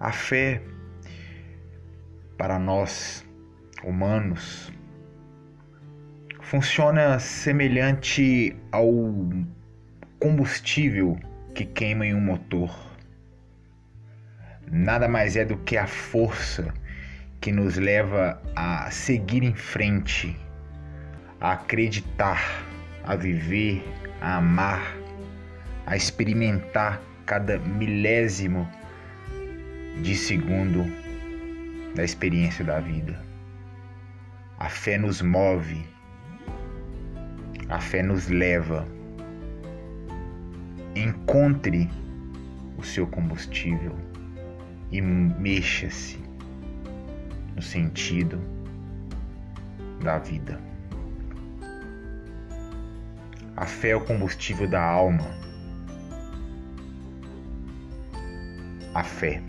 A fé, para nós humanos, funciona semelhante ao combustível que queima em um motor. Nada mais é do que a força que nos leva a seguir em frente, a acreditar, a viver, a amar, a experimentar cada milésimo de segundo da experiência da vida. A fé nos move, a fé nos leva. Encontre o seu combustível e mexa-se no sentido da vida. A fé é o combustível da alma. A fé.